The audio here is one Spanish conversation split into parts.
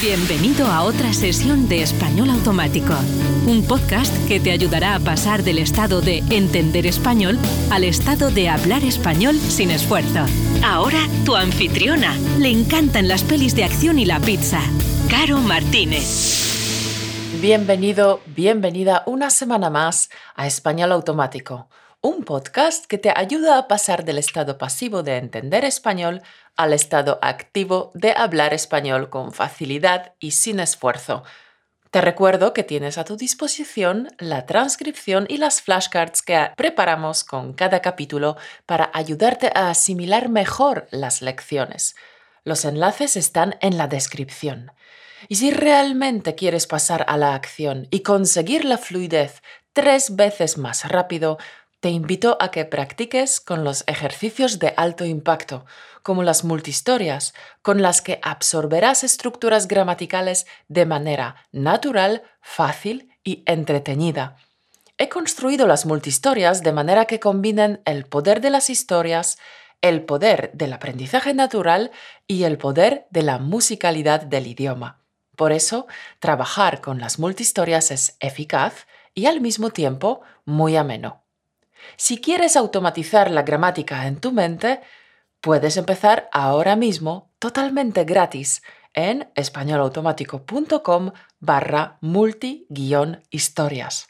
Bienvenido a otra sesión de Español Automático, un podcast que te ayudará a pasar del estado de entender español al estado de hablar español sin esfuerzo. Ahora tu anfitriona. Le encantan las pelis de acción y la pizza. Caro Martínez. Bienvenido, bienvenida una semana más a Español Automático un podcast que te ayuda a pasar del estado pasivo de entender español al estado activo de hablar español con facilidad y sin esfuerzo. Te recuerdo que tienes a tu disposición la transcripción y las flashcards que preparamos con cada capítulo para ayudarte a asimilar mejor las lecciones. Los enlaces están en la descripción. Y si realmente quieres pasar a la acción y conseguir la fluidez tres veces más rápido, te invito a que practiques con los ejercicios de alto impacto, como las multistorias, con las que absorberás estructuras gramaticales de manera natural, fácil y entretenida. He construido las multistorias de manera que combinen el poder de las historias, el poder del aprendizaje natural y el poder de la musicalidad del idioma. Por eso, trabajar con las multistorias es eficaz y al mismo tiempo muy ameno. Si quieres automatizar la gramática en tu mente, puedes empezar ahora mismo totalmente gratis en españolautomático.com barra multi-historias.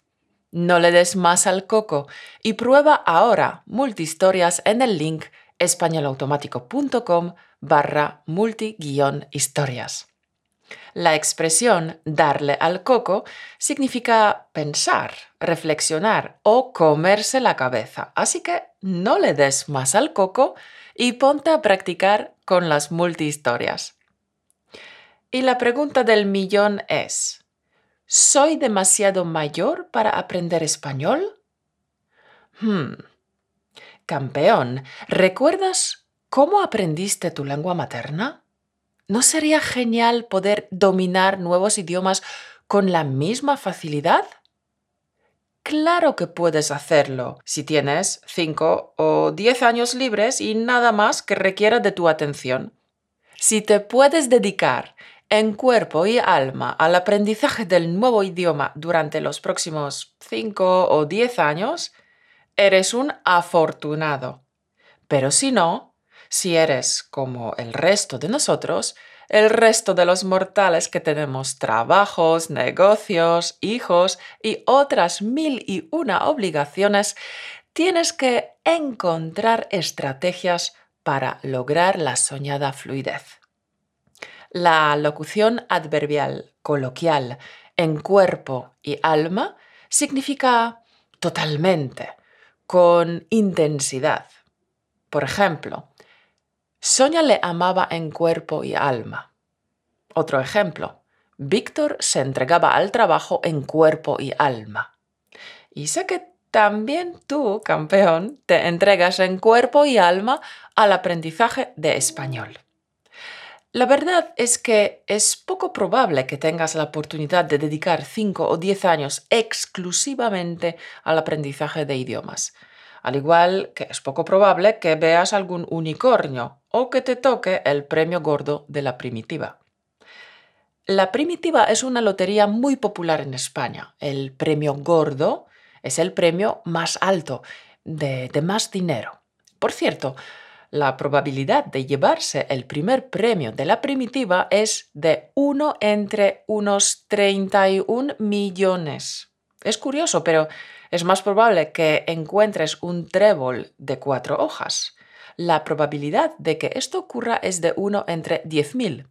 No le des más al coco y prueba ahora multihistorias en el link españolautomático.com barra multi-historias. La expresión darle al coco significa pensar, reflexionar o comerse la cabeza. Así que no le des más al coco y ponte a practicar con las multihistorias. Y la pregunta del millón es, ¿soy demasiado mayor para aprender español? Hmm. Campeón, ¿recuerdas cómo aprendiste tu lengua materna? ¿No sería genial poder dominar nuevos idiomas con la misma facilidad? Claro que puedes hacerlo si tienes 5 o 10 años libres y nada más que requiera de tu atención. Si te puedes dedicar en cuerpo y alma al aprendizaje del nuevo idioma durante los próximos 5 o 10 años, eres un afortunado. Pero si no, si eres como el resto de nosotros, el resto de los mortales que tenemos trabajos, negocios, hijos y otras mil y una obligaciones, tienes que encontrar estrategias para lograr la soñada fluidez. La locución adverbial coloquial en cuerpo y alma significa totalmente, con intensidad. Por ejemplo, Sonia le amaba en cuerpo y alma. Otro ejemplo. Víctor se entregaba al trabajo en cuerpo y alma. Y sé que también tú, campeón, te entregas en cuerpo y alma al aprendizaje de español. La verdad es que es poco probable que tengas la oportunidad de dedicar 5 o 10 años exclusivamente al aprendizaje de idiomas al igual que es poco probable que veas algún unicornio o que te toque el premio gordo de la primitiva. La primitiva es una lotería muy popular en España. El premio gordo es el premio más alto, de, más dinero. Por cierto, la probabilidad de llevarse el primer premio de la primitiva es de 1 entre unos 31 millones. Es curioso, pero es más probable que encuentres un trébol de cuatro hojas. La probabilidad de que esto ocurra es de 1 entre 10.000.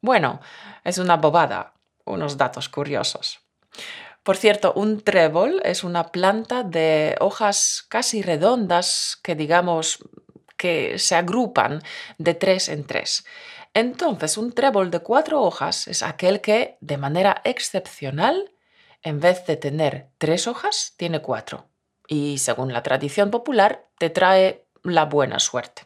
Bueno, es una bobada, unos datos curiosos. Por cierto, un trébol es una planta de hojas casi redondas que digamos que se agrupan de tres en tres. Entonces, un trébol de cuatro hojas es aquel que, de manera excepcional, en vez de tener tres hojas, tiene cuatro. Y según la tradición popular, te trae la buena suerte.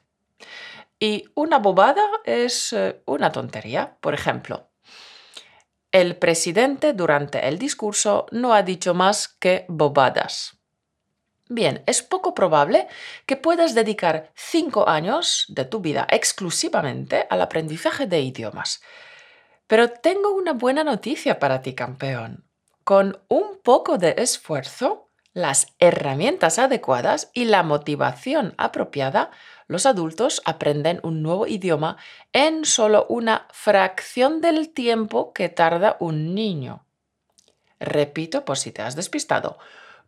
Y una bobada es eh, una tontería. Por ejemplo, el presidente durante el discurso no ha dicho más que bobadas. Bien, es poco probable que puedas dedicar cinco años de tu vida exclusivamente al aprendizaje de idiomas. Pero tengo una buena noticia para ti, campeón. Con un poco de esfuerzo, las herramientas adecuadas y la motivación apropiada, los adultos aprenden un nuevo idioma en solo una fracción del tiempo que tarda un niño. Repito por si te has despistado.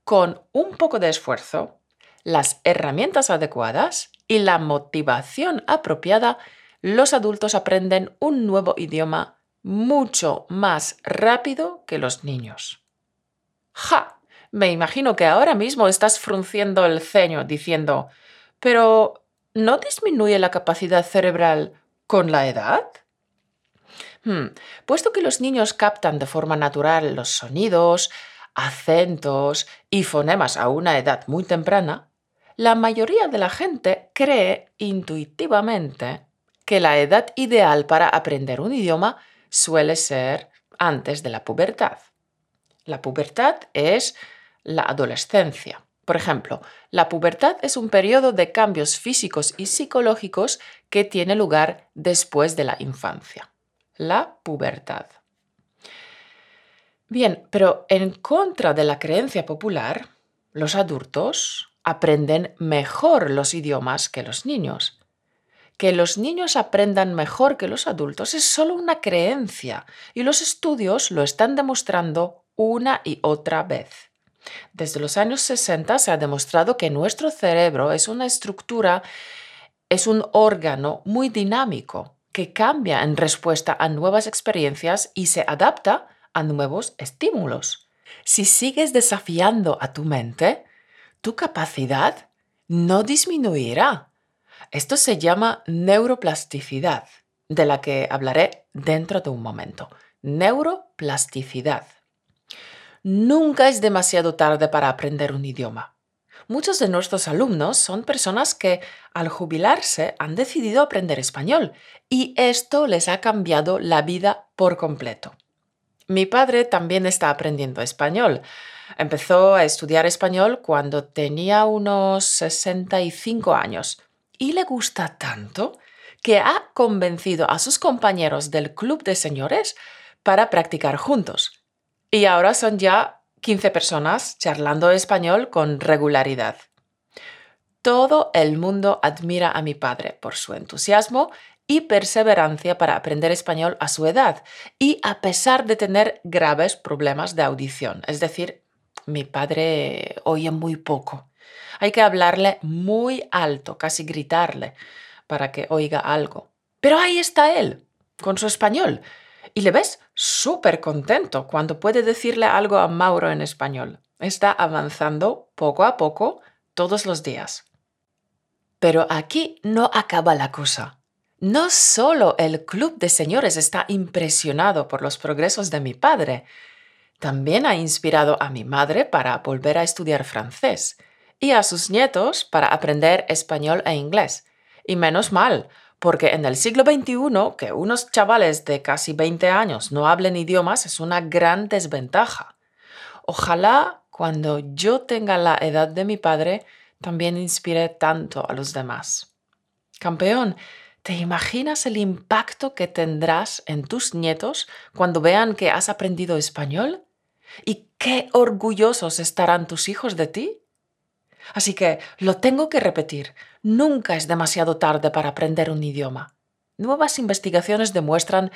Con un poco de esfuerzo, las herramientas adecuadas y la motivación apropiada, los adultos aprenden un nuevo idioma mucho más rápido que los niños. ¡Ja! Me imagino que ahora mismo estás frunciendo el ceño diciendo, pero ¿no disminuye la capacidad cerebral con la edad? Hmm, puesto que los niños captan de forma natural los sonidos, acentos y fonemas a una edad muy temprana, la mayoría de la gente cree intuitivamente que la edad ideal para aprender un idioma suele ser antes de la pubertad. La pubertad es la adolescencia. Por ejemplo, la pubertad es un periodo de cambios físicos y psicológicos que tiene lugar después de la infancia. La pubertad. Bien, pero en contra de la creencia popular, los adultos aprenden mejor los idiomas que los niños. Que los niños aprendan mejor que los adultos es solo una creencia y los estudios lo están demostrando una y otra vez. Desde los años 60 se ha demostrado que nuestro cerebro es una estructura, es un órgano muy dinámico que cambia en respuesta a nuevas experiencias y se adapta a nuevos estímulos. Si sigues desafiando a tu mente, tu capacidad no disminuirá. Esto se llama neuroplasticidad, de la que hablaré dentro de un momento. Neuroplasticidad. Nunca es demasiado tarde para aprender un idioma. Muchos de nuestros alumnos son personas que al jubilarse han decidido aprender español y esto les ha cambiado la vida por completo. Mi padre también está aprendiendo español. Empezó a estudiar español cuando tenía unos 65 años y le gusta tanto que ha convencido a sus compañeros del club de señores para practicar juntos y ahora son ya 15 personas charlando español con regularidad. Todo el mundo admira a mi padre por su entusiasmo y perseverancia para aprender español a su edad y a pesar de tener graves problemas de audición. Es decir, mi padre oye muy poco. Hay que hablarle muy alto, casi gritarle, para que oiga algo. Pero ahí está él, con su español, y le ves súper contento cuando puede decirle algo a Mauro en español. Está avanzando poco a poco todos los días. Pero aquí no acaba la cosa. No solo el club de señores está impresionado por los progresos de mi padre, también ha inspirado a mi madre para volver a estudiar francés y a sus nietos para aprender español e inglés. Y menos mal, porque en el siglo XXI que unos chavales de casi 20 años no hablen idiomas es una gran desventaja. Ojalá cuando yo tenga la edad de mi padre también inspire tanto a los demás. Campeón, ¿te imaginas el impacto que tendrás en tus nietos cuando vean que has aprendido español? ¿Y qué orgullosos estarán tus hijos de ti? Así que lo tengo que repetir, nunca es demasiado tarde para aprender un idioma. Nuevas investigaciones demuestran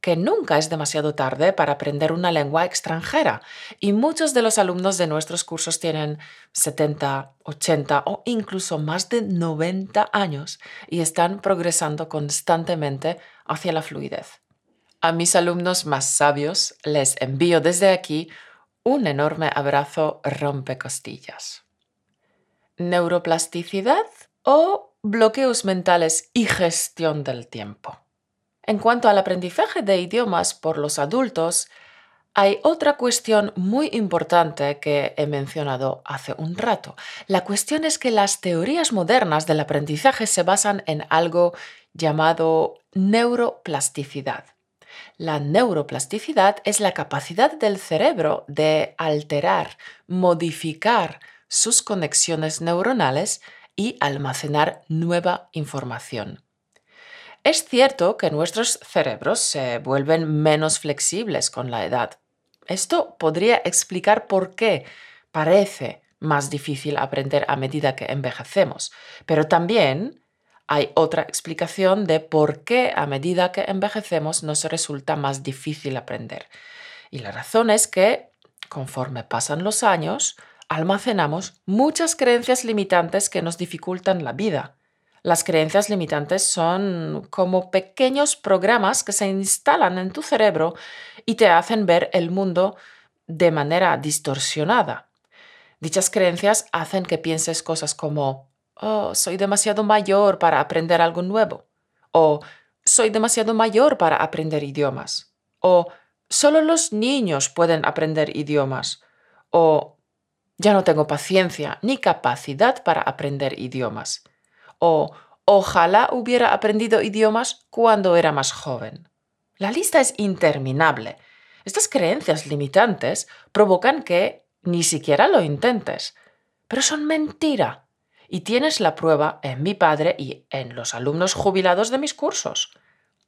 que nunca es demasiado tarde para aprender una lengua extranjera y muchos de los alumnos de nuestros cursos tienen 70, 80 o incluso más de 90 años y están progresando constantemente hacia la fluidez. A mis alumnos más sabios les envío desde aquí un enorme abrazo rompecostillas neuroplasticidad o bloqueos mentales y gestión del tiempo. En cuanto al aprendizaje de idiomas por los adultos, hay otra cuestión muy importante que he mencionado hace un rato. La cuestión es que las teorías modernas del aprendizaje se basan en algo llamado neuroplasticidad. La neuroplasticidad es la capacidad del cerebro de alterar, modificar sus conexiones neuronales y almacenar nueva información. Es cierto que nuestros cerebros se vuelven menos flexibles con la edad. Esto podría explicar por qué parece más difícil aprender a medida que envejecemos, pero también hay otra explicación de por qué a medida que envejecemos nos resulta más difícil aprender. Y la razón es que, conforme pasan los años, almacenamos muchas creencias limitantes que nos dificultan la vida. Las creencias limitantes son como pequeños programas que se instalan en tu cerebro y te hacen ver el mundo de manera distorsionada. Dichas creencias hacen que pienses cosas como, oh, soy demasiado mayor para aprender algo nuevo, o soy demasiado mayor para aprender idiomas, o solo los niños pueden aprender idiomas, o ya no tengo paciencia ni capacidad para aprender idiomas o ojalá hubiera aprendido idiomas cuando era más joven. La lista es interminable. Estas creencias limitantes provocan que ni siquiera lo intentes, pero son mentira. Y tienes la prueba en mi padre y en los alumnos jubilados de mis cursos.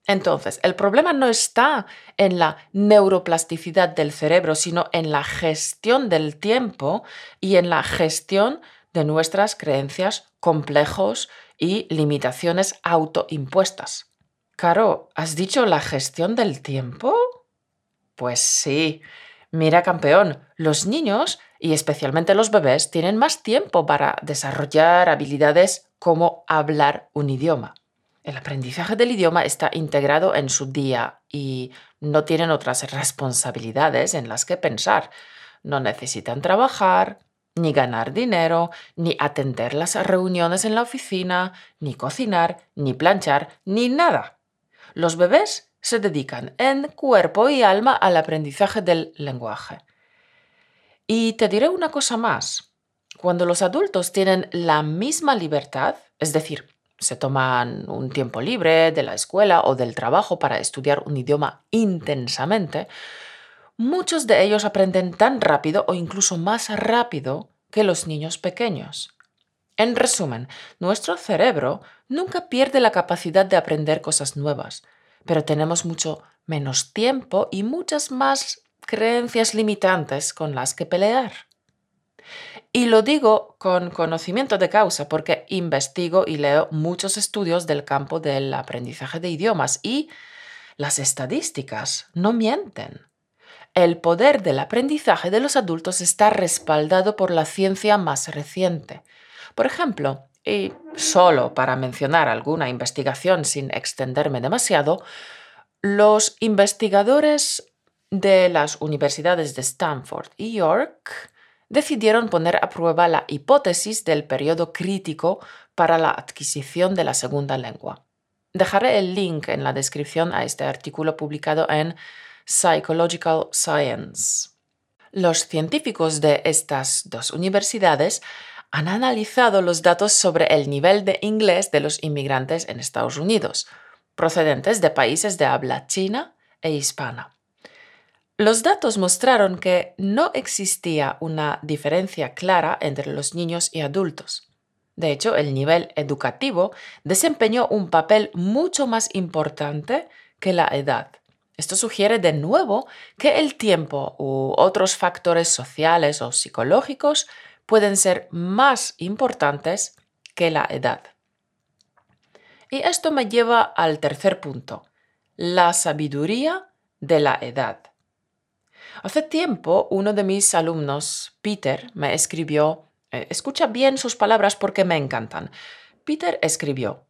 Entonces, el problema no está en la neuroplasticidad del cerebro, sino en la gestión del tiempo y en la gestión de nuestras creencias, complejos y limitaciones autoimpuestas. Caro, ¿has dicho la gestión del tiempo? Pues sí. Mira, campeón, los niños y especialmente los bebés tienen más tiempo para desarrollar habilidades como hablar un idioma. El aprendizaje del idioma está integrado en su día y no tienen otras responsabilidades en las que pensar. No necesitan trabajar, ni ganar dinero, ni atender las reuniones en la oficina, ni cocinar, ni planchar, ni nada. Los bebés se dedican en cuerpo y alma al aprendizaje del lenguaje. Y te diré una cosa más. Cuando los adultos tienen la misma libertad, es decir, se toman un tiempo libre de la escuela o del trabajo para estudiar un idioma intensamente, muchos de ellos aprenden tan rápido o incluso más rápido que los niños pequeños. En resumen, nuestro cerebro nunca pierde la capacidad de aprender cosas nuevas, pero tenemos mucho menos tiempo y muchas más creencias limitantes con las que pelear. Y lo digo con conocimiento de causa porque investigo y leo muchos estudios del campo del aprendizaje de idiomas y las estadísticas no mienten. El poder del aprendizaje de los adultos está respaldado por la ciencia más reciente. Por ejemplo, y solo para mencionar alguna investigación sin extenderme demasiado, los investigadores de las universidades de Stanford y York decidieron poner a prueba la hipótesis del periodo crítico para la adquisición de la segunda lengua. Dejaré el link en la descripción a este artículo publicado en Psychological Science. Los científicos de estas dos universidades han analizado los datos sobre el nivel de inglés de los inmigrantes en Estados Unidos, procedentes de países de habla china e hispana. Los datos mostraron que no existía una diferencia clara entre los niños y adultos. De hecho, el nivel educativo desempeñó un papel mucho más importante que la edad. Esto sugiere de nuevo que el tiempo u otros factores sociales o psicológicos pueden ser más importantes que la edad. Y esto me lleva al tercer punto, la sabiduría de la edad. Hace tiempo uno de mis alumnos, Peter, me escribió, eh, escucha bien sus palabras porque me encantan. Peter escribió,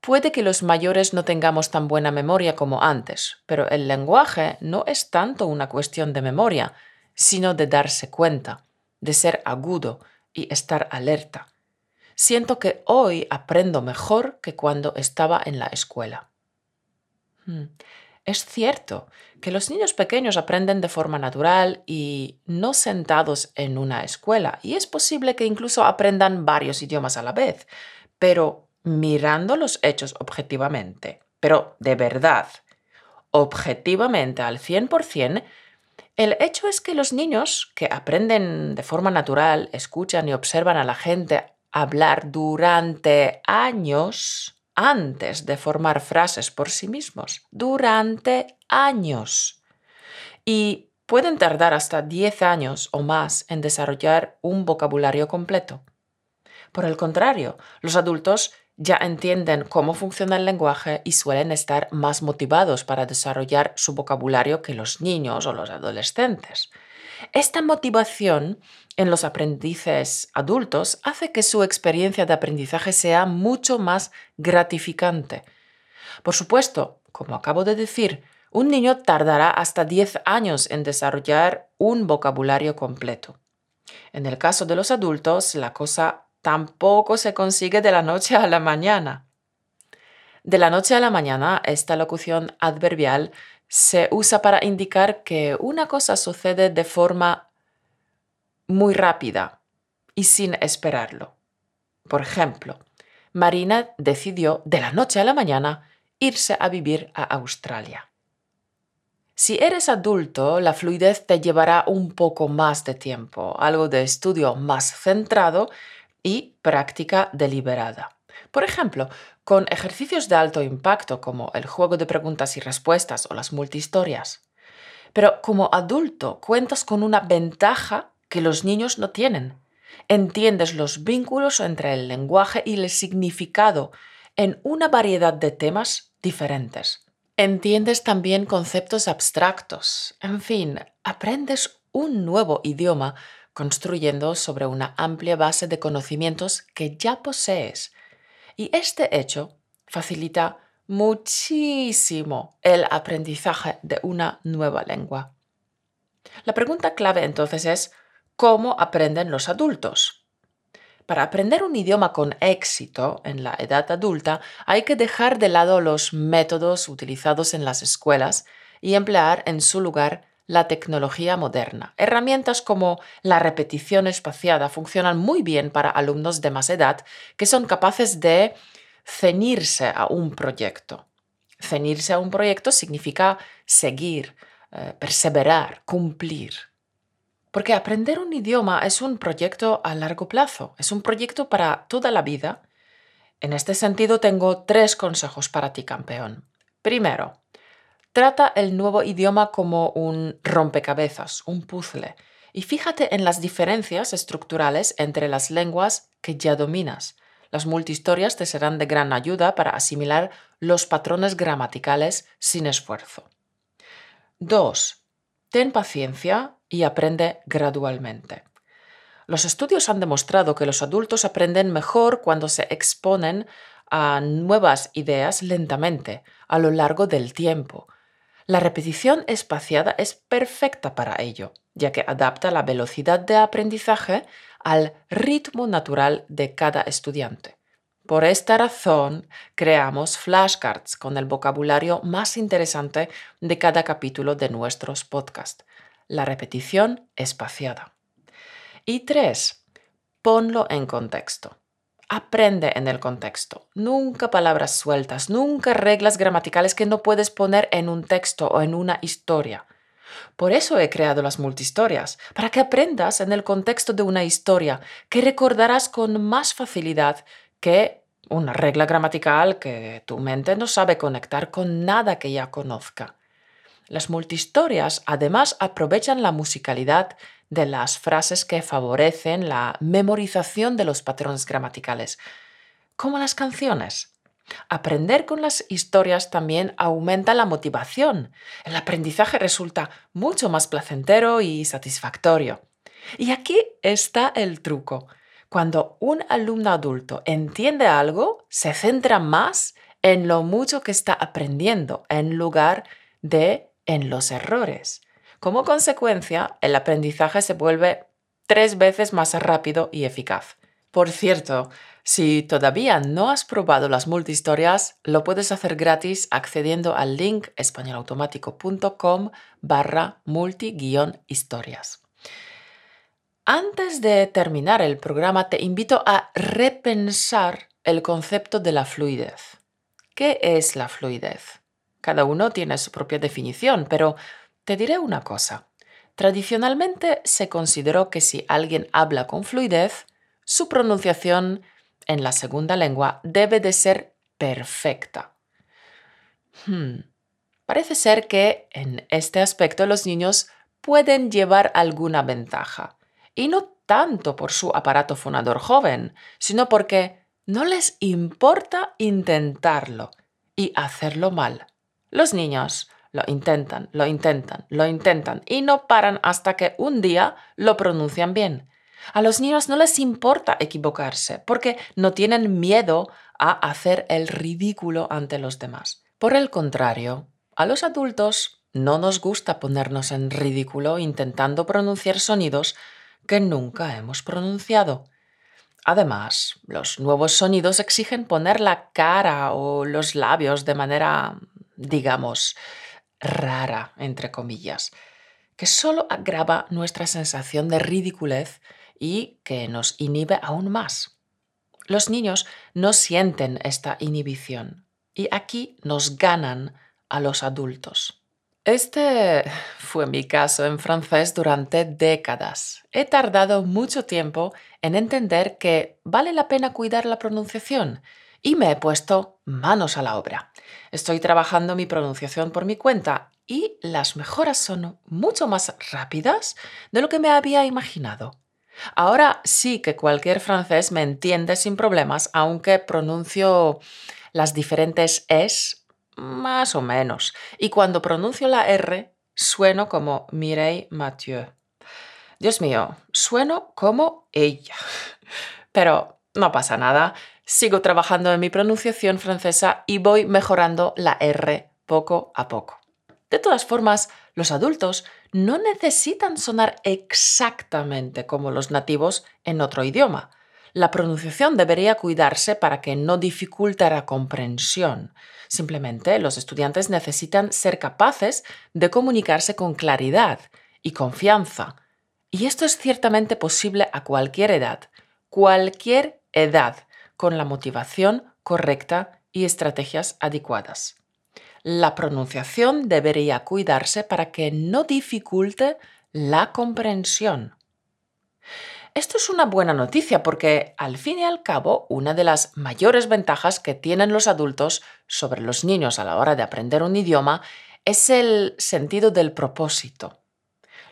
Puede que los mayores no tengamos tan buena memoria como antes, pero el lenguaje no es tanto una cuestión de memoria, sino de darse cuenta, de ser agudo y estar alerta. Siento que hoy aprendo mejor que cuando estaba en la escuela. Hmm. Es cierto que los niños pequeños aprenden de forma natural y no sentados en una escuela, y es posible que incluso aprendan varios idiomas a la vez, pero mirando los hechos objetivamente, pero de verdad, objetivamente al 100%, el hecho es que los niños que aprenden de forma natural, escuchan y observan a la gente hablar durante años, antes de formar frases por sí mismos, durante años. Y pueden tardar hasta 10 años o más en desarrollar un vocabulario completo. Por el contrario, los adultos ya entienden cómo funciona el lenguaje y suelen estar más motivados para desarrollar su vocabulario que los niños o los adolescentes. Esta motivación en los aprendices adultos hace que su experiencia de aprendizaje sea mucho más gratificante. Por supuesto, como acabo de decir, un niño tardará hasta 10 años en desarrollar un vocabulario completo. En el caso de los adultos, la cosa tampoco se consigue de la noche a la mañana. De la noche a la mañana, esta locución adverbial se usa para indicar que una cosa sucede de forma muy rápida y sin esperarlo. Por ejemplo, Marina decidió de la noche a la mañana irse a vivir a Australia. Si eres adulto, la fluidez te llevará un poco más de tiempo, algo de estudio más centrado y práctica deliberada. Por ejemplo, con ejercicios de alto impacto como el juego de preguntas y respuestas o las multihistorias. Pero como adulto cuentas con una ventaja que los niños no tienen. Entiendes los vínculos entre el lenguaje y el significado en una variedad de temas diferentes. Entiendes también conceptos abstractos. En fin, aprendes un nuevo idioma construyendo sobre una amplia base de conocimientos que ya posees. Y este hecho facilita muchísimo el aprendizaje de una nueva lengua. La pregunta clave entonces es, ¿cómo aprenden los adultos? Para aprender un idioma con éxito en la edad adulta hay que dejar de lado los métodos utilizados en las escuelas y emplear en su lugar la tecnología moderna. Herramientas como la repetición espaciada funcionan muy bien para alumnos de más edad que son capaces de cenirse a un proyecto. Cenirse a un proyecto significa seguir, eh, perseverar, cumplir. Porque aprender un idioma es un proyecto a largo plazo, es un proyecto para toda la vida. En este sentido tengo tres consejos para ti, campeón. Primero, Trata el nuevo idioma como un rompecabezas, un puzzle, y fíjate en las diferencias estructurales entre las lenguas que ya dominas. Las multihistorias te serán de gran ayuda para asimilar los patrones gramaticales sin esfuerzo. 2. Ten paciencia y aprende gradualmente. Los estudios han demostrado que los adultos aprenden mejor cuando se exponen a nuevas ideas lentamente, a lo largo del tiempo, la repetición espaciada es perfecta para ello, ya que adapta la velocidad de aprendizaje al ritmo natural de cada estudiante. Por esta razón, creamos flashcards con el vocabulario más interesante de cada capítulo de nuestros podcasts. La repetición espaciada. Y tres, ponlo en contexto. Aprende en el contexto. Nunca palabras sueltas, nunca reglas gramaticales que no puedes poner en un texto o en una historia. Por eso he creado las multihistorias, para que aprendas en el contexto de una historia que recordarás con más facilidad que una regla gramatical que tu mente no sabe conectar con nada que ya conozca. Las multihistorias además aprovechan la musicalidad de las frases que favorecen la memorización de los patrones gramaticales, como las canciones. Aprender con las historias también aumenta la motivación. El aprendizaje resulta mucho más placentero y satisfactorio. Y aquí está el truco. Cuando un alumno adulto entiende algo, se centra más en lo mucho que está aprendiendo en lugar de en los errores. Como consecuencia, el aprendizaje se vuelve tres veces más rápido y eficaz. Por cierto, si todavía no has probado las multihistorias, lo puedes hacer gratis accediendo al link españolautomático.com barra multi-historias. Antes de terminar el programa, te invito a repensar el concepto de la fluidez. ¿Qué es la fluidez? Cada uno tiene su propia definición, pero te diré una cosa. Tradicionalmente se consideró que si alguien habla con fluidez, su pronunciación en la segunda lengua debe de ser perfecta. Hmm. Parece ser que en este aspecto los niños pueden llevar alguna ventaja, y no tanto por su aparato fonador joven, sino porque no les importa intentarlo y hacerlo mal. Los niños lo intentan, lo intentan, lo intentan y no paran hasta que un día lo pronuncian bien. A los niños no les importa equivocarse porque no tienen miedo a hacer el ridículo ante los demás. Por el contrario, a los adultos no nos gusta ponernos en ridículo intentando pronunciar sonidos que nunca hemos pronunciado. Además, los nuevos sonidos exigen poner la cara o los labios de manera, digamos, rara, entre comillas, que solo agrava nuestra sensación de ridiculez y que nos inhibe aún más. Los niños no sienten esta inhibición y aquí nos ganan a los adultos. Este fue mi caso en francés durante décadas. He tardado mucho tiempo en entender que vale la pena cuidar la pronunciación y me he puesto manos a la obra. Estoy trabajando mi pronunciación por mi cuenta y las mejoras son mucho más rápidas de lo que me había imaginado. Ahora sí que cualquier francés me entiende sin problemas, aunque pronuncio las diferentes es más o menos. Y cuando pronuncio la R, sueno como Mireille Mathieu. Dios mío, sueno como ella. Pero no pasa nada, sigo trabajando en mi pronunciación francesa y voy mejorando la R poco a poco. De todas formas, los adultos no necesitan sonar exactamente como los nativos en otro idioma. La pronunciación debería cuidarse para que no dificulte la comprensión. Simplemente los estudiantes necesitan ser capaces de comunicarse con claridad y confianza. Y esto es ciertamente posible a cualquier edad, cualquier edad, con la motivación correcta y estrategias adecuadas la pronunciación debería cuidarse para que no dificulte la comprensión. Esto es una buena noticia porque, al fin y al cabo, una de las mayores ventajas que tienen los adultos sobre los niños a la hora de aprender un idioma es el sentido del propósito.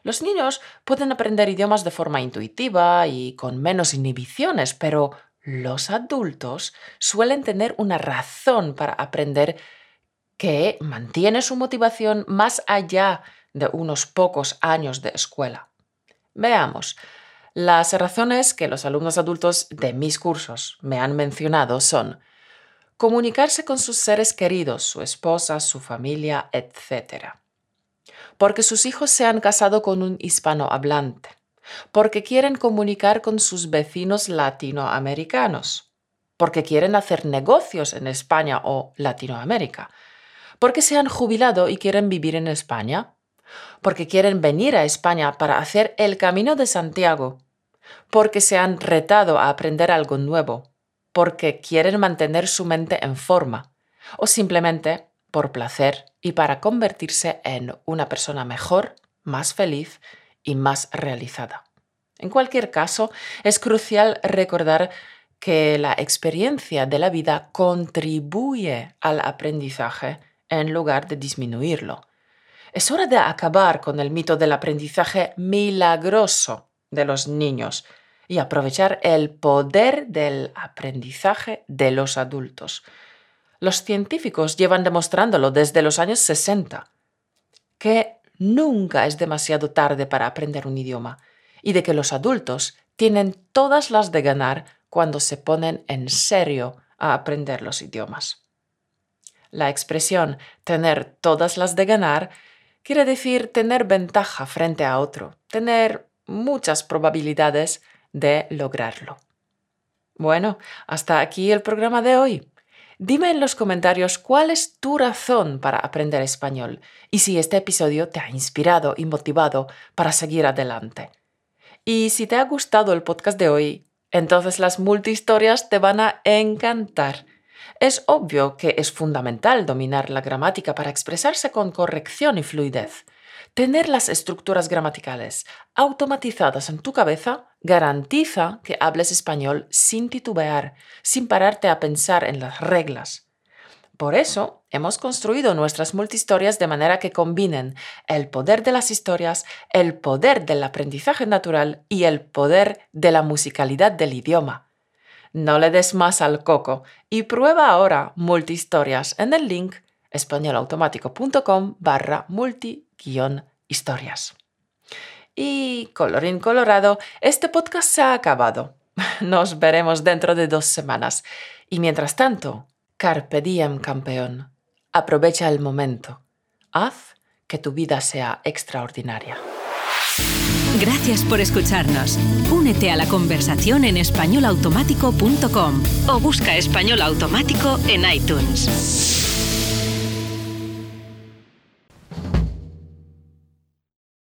Los niños pueden aprender idiomas de forma intuitiva y con menos inhibiciones, pero los adultos suelen tener una razón para aprender que mantiene su motivación más allá de unos pocos años de escuela. Veamos, las razones que los alumnos adultos de mis cursos me han mencionado son comunicarse con sus seres queridos, su esposa, su familia, etc. Porque sus hijos se han casado con un hispanohablante. Porque quieren comunicar con sus vecinos latinoamericanos. Porque quieren hacer negocios en España o Latinoamérica porque se han jubilado y quieren vivir en España, porque quieren venir a España para hacer el camino de Santiago, porque se han retado a aprender algo nuevo, porque quieren mantener su mente en forma, o simplemente por placer y para convertirse en una persona mejor, más feliz y más realizada. En cualquier caso, es crucial recordar que la experiencia de la vida contribuye al aprendizaje en lugar de disminuirlo. Es hora de acabar con el mito del aprendizaje milagroso de los niños y aprovechar el poder del aprendizaje de los adultos. Los científicos llevan demostrándolo desde los años 60, que nunca es demasiado tarde para aprender un idioma y de que los adultos tienen todas las de ganar cuando se ponen en serio a aprender los idiomas. La expresión tener todas las de ganar quiere decir tener ventaja frente a otro, tener muchas probabilidades de lograrlo. Bueno, hasta aquí el programa de hoy. Dime en los comentarios cuál es tu razón para aprender español y si este episodio te ha inspirado y motivado para seguir adelante. Y si te ha gustado el podcast de hoy, entonces las multihistorias te van a encantar. Es obvio que es fundamental dominar la gramática para expresarse con corrección y fluidez. Tener las estructuras gramaticales automatizadas en tu cabeza garantiza que hables español sin titubear, sin pararte a pensar en las reglas. Por eso hemos construido nuestras multihistorias de manera que combinen el poder de las historias, el poder del aprendizaje natural y el poder de la musicalidad del idioma. No le des más al coco y prueba ahora multihistorias en el link españolautomático.com barra multi-historias. Y colorín colorado, este podcast se ha acabado. Nos veremos dentro de dos semanas. Y mientras tanto, Carpe diem, campeón. Aprovecha el momento. Haz que tu vida sea extraordinaria. Gracias por escucharnos. Únete a la conversación en españolautomático.com o busca español automático en iTunes.